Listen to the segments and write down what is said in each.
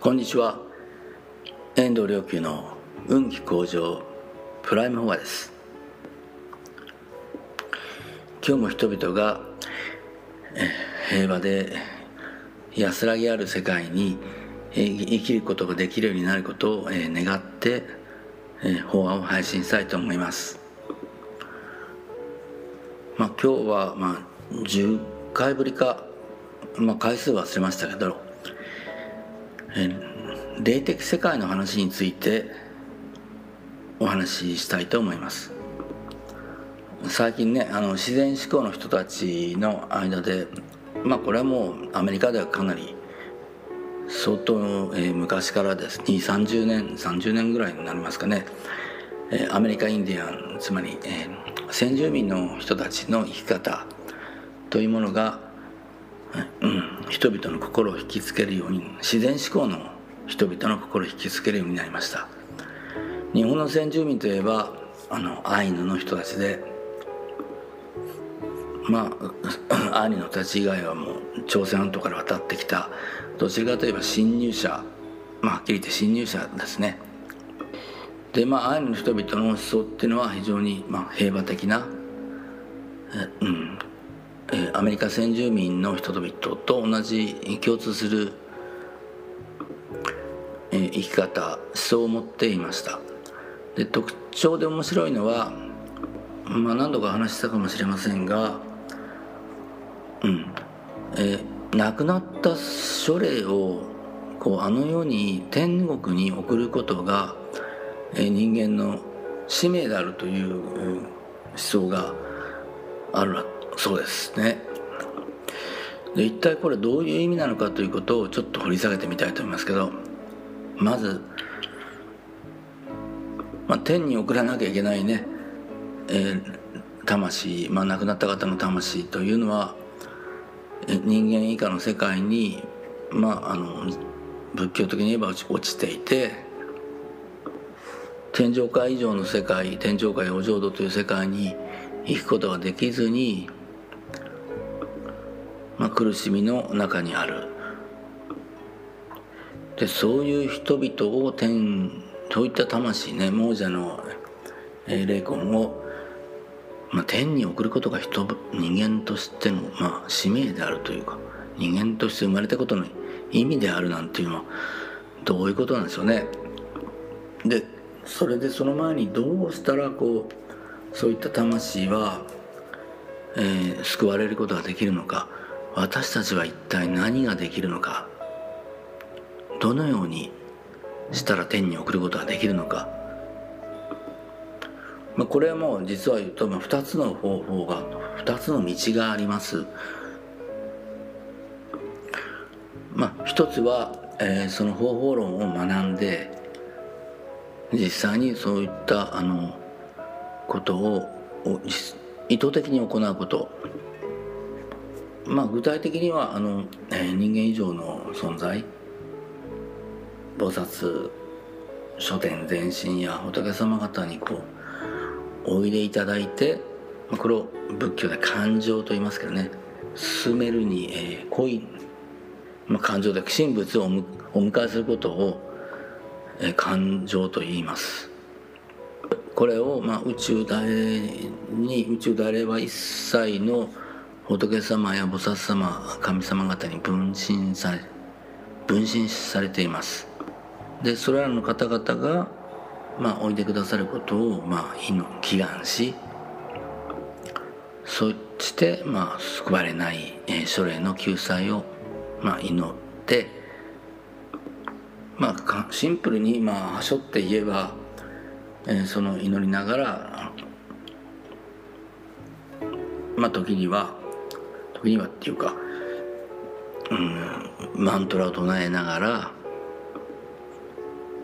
こんにちは。遠藤良久の運気向上プライムフォアです。今日も人々が平和で安らぎある世界に生きることができるようになることを願って法案を配信したいと思います。まあ今日はまあ10回ぶりか、まあ、回数忘れましたけど霊的世界の話についてお話ししたいと思います。最近ねあの自然思考の人たちの間でまあこれはもうアメリカではかなり相当、えー、昔からです。2 3 0年30年ぐらいになりますかね、えー、アメリカインディアンつまり、えー、先住民の人たちの生き方というものが、人々の心を引きつけるように自然思考の人々の心を引きつけるようになりました。日本の先住民といえばあのアイヌの人たちでまあ アイヌの人たち以外はもう朝鮮半島から渡ってきたどちらかといえば侵入者まあはっきり言って侵入者ですね。でまあアイヌの人々の思想っていうのは非常に、まあ、平和的な、うんアメリカ先住民の人々と同じ共通する、生き方思想を持っていました。で特徴で面白いのは、まあ、何度か話したかもしれませんが、うん。え、亡くなった書霊をこうあの世に天国に送ることが、え、人間の使命であるという思想があるわけ。そうですね。で一体これどういう意味なのかということをちょっと掘り下げてみたいと思いますけどまずまあ、天に送らなきゃいけないね、えー、魂、まあ、亡くなった方の魂というのは人間以下の世界に、まあ、あの仏教的に言えば落ちていて天上界以上の世界天上界お浄土という世界に行くことができずに、まあ、苦しみの中にあるでそういう人々を天そういった魂ね亡者の、霊魂を、まあ、天に送ることが人人間としての、まあ、使命であるというか人間として生まれたことの意味であるなんていうのはどういうことなんでしょうね。でそれでその前にどうしたらこうそういった魂は、えー、救われることができるのか私たちは一体何ができるのかどのようにしたら天に送ることができるのか、まあ、これはもう実は言うと、まあ、2つの方法が2つの道があります。まあ一つは、えー、その方法論を学んで実際にそういったあのことを意図的に行うこと。まあ具体的にはあの、え、人間以上の存在菩薩書店前身や仏様方にこうおいでいただいてこれを仏教で感情と言いますけどね進めるに、えー、恋、まあ、感情で神仏をお迎えすることを、えー、感情と言います。これを、まあ、宇宙大に宇宙大霊は一切の仏様や菩薩様神様方に分身され分身されています。でそれらの方々が、まあ、おいでくださることを、まあ、祈願しそして、まあ、救われない、えー、書類の救済を、まあ、祈って、まあ、シンプルに、まあ、はしょって言えば、えー、その祈りながら、まあ、時には時にはっていうか、うん、マントラを唱えながら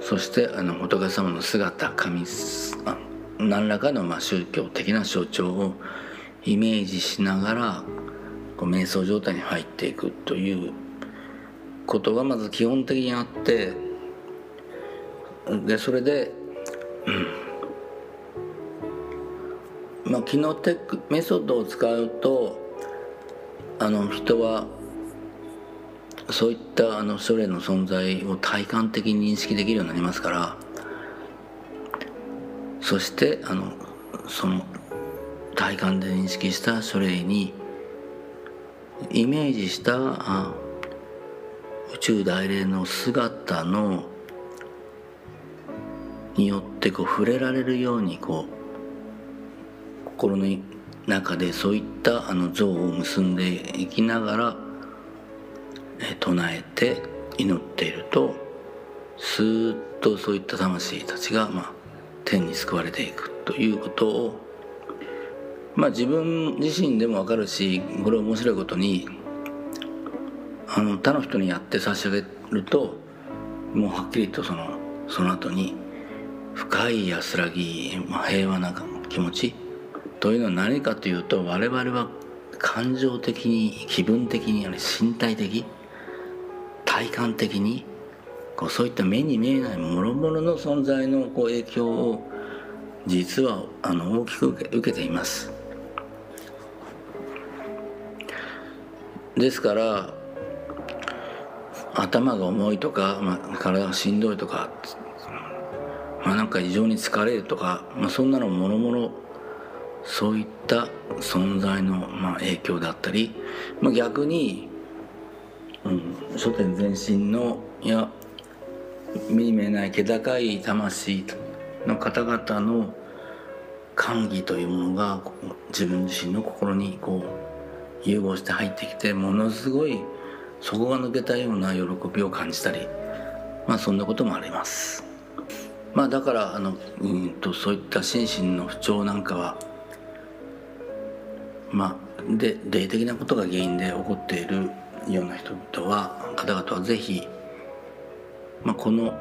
そしてあの仏様の姿神何らかのまあ宗教的な象徴をイメージしながらこう瞑想状態に入っていくということがまず基本的にあってでそれで、うん。まあ、キノテックメソッドを使うとあの人はそういったあの書類の存在を体感的に認識できるようになりますからそしてあのその体感で認識した書類にイメージした宇宙大霊の姿のによってこう触れられるようにこう心の中でそういったあの像を結んでいきながらえ唱えて祈っているとスーッとそういった魂たちが、まあ、天に救われていくということを、まあ、自分自身でも分かるしこれ面白いことにあの他の人にやって差し上げるともうはっきりとそのその後に深い安らぎ、まあ、平和な気持ちというのは何かというと我々は感情的に気分的に身体的体感的にこうそういった目に見えないもろもろの存在のこう影響を実はあの大きく受け受けています。ですから頭が重いとか、まあ、体がしんどいとか、まあ、なんか異常に疲れるとか、まあ、そんなのもろもろそういった存在の、まあ、影響だったり、まあ、逆に、うん、書店全身のいや目に見えない気高い魂の方々の歓喜というものが自分自身の心にこう融合して入ってきてものすごい底が抜けたような喜びを感じたりまあそんなこともあります。まあだからあのうんとそういった心身の不調なんかはまあで霊的なことが原因で起こっているような人々は方々はぜひ、まあ、この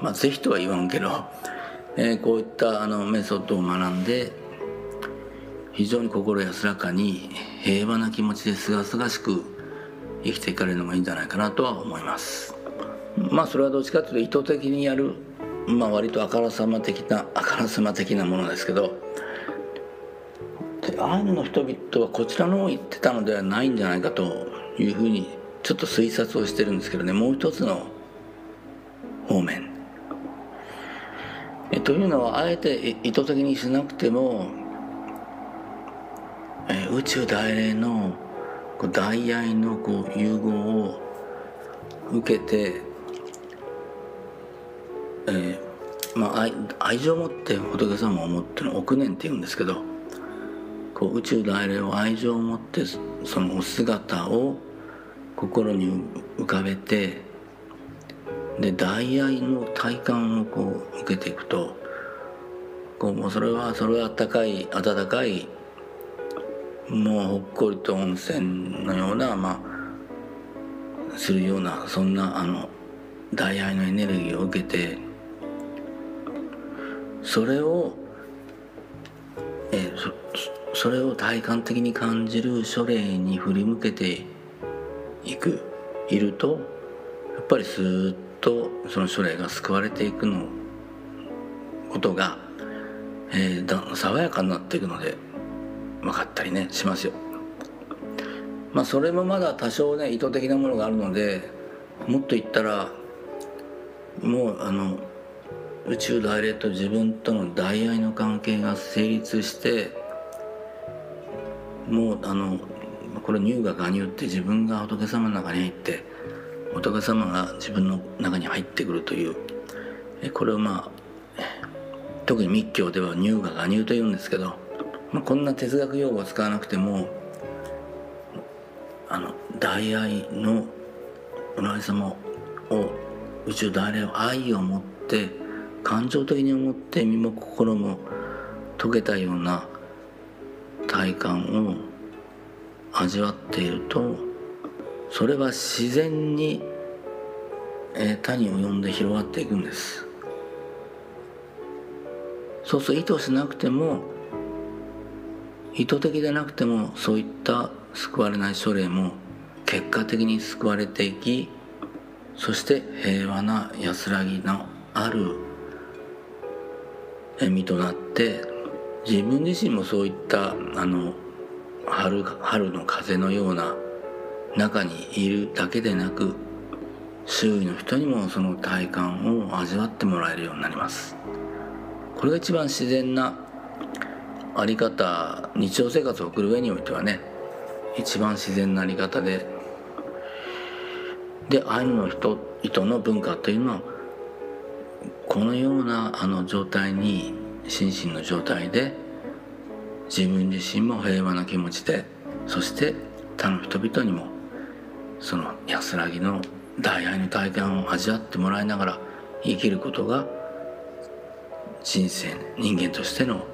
まあぜひとは言わんけど、えー、こういったあのメソッドを学んで非常に心安らかに平和な気持ちですがすがしく生きていかれるのがいいんじゃないかなとは思います。まあそれはどっちかというと意図的にやるまあ割とあからさま的なあからさま的なものですけどアイヌの人々はこちらの方言ってたのではないんじゃないかというふうにちょっと推察をしてるんですけどね。もう一つの方面。えというのはあえて意図的にしなくてもえ宇宙大霊のこう大愛のこう融合を受けて、えーまあ、愛愛情を持って仏様を思ってる億年って言うんですけどこう宇宙大霊を愛情を持ってそのお姿を心に浮かべてで大愛の体感をこう受けていくとこうもうそれはそれはあったかい温かいもうほっこりと温泉のようなまあするようなそんなあの大愛のエネルギーを受けてそれをそれを体感的に感じる書霊に振り向けていく。いるとやっぱりスーッとその書霊が救われていくのことが、えー、爽やかになっていくので分かったりねしますよ。まあそれもまだ多少ね意図的なものがあるのでもっと言ったらもうあの宇宙大霊と自分との大愛の関係が成立してもうあのこれ乳が我乳って自分が仏様の中に入って仏様が自分の中に入ってくるという。これをまあ特に密教では乳が我乳というんですけどまあ、こんな哲学用語を使わなくてもあの大愛のおら様を宇宙大霊を愛を持って感情的に思って身も心も溶けたような体感を味わっているとそれは自然に、えー、他に及んで広がっていくんです。そうすると意図しなくても意図的でなくてもそういった救われない書霊も結果的に救われていきそして平和な安らぎのある身となって自分自身もそういったあの春春の風のような中にいるだけでなく周囲の人にもその体感を味わってもらえるようになります。これが一番自然なあり方日常生活を送る上においてはね一番自然なあり方ででアイヌの人々の文化というのはこのようなあの状態に心身の状態で自分自身も平和な気持ちでそして他の人々にもその安らぎの大愛の体験を味わってもらいながら生きることが人生人間としての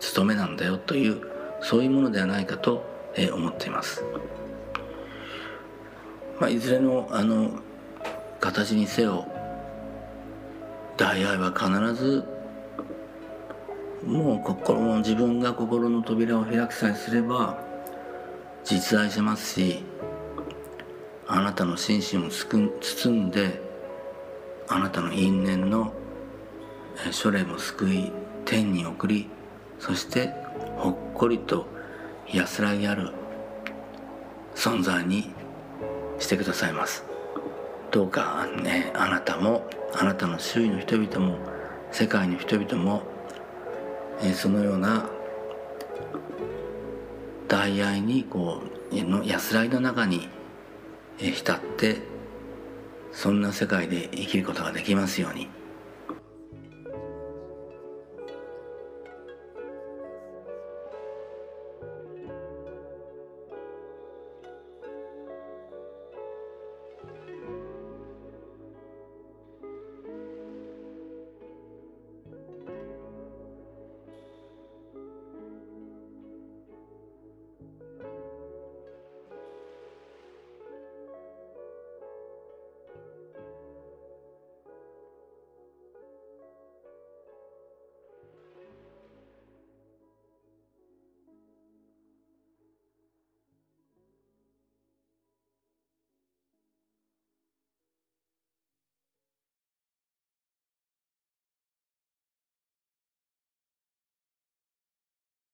務めなんだよというそういうものではないかと思っています。まあ、いずれのあの形にせよ大愛は必ずもう心の自分が心の扉を開くさえすれば実在しますしあなたの心身を包んであなたの因縁の書類も救い天に送りそしてほっこりと安らぎある存在にしてくださいます。どうかねあなたもあなたの周囲の人々も世界の人々も、えそのような大愛にこうの安らいの中に、浸ってそんな世界で生きることができますように。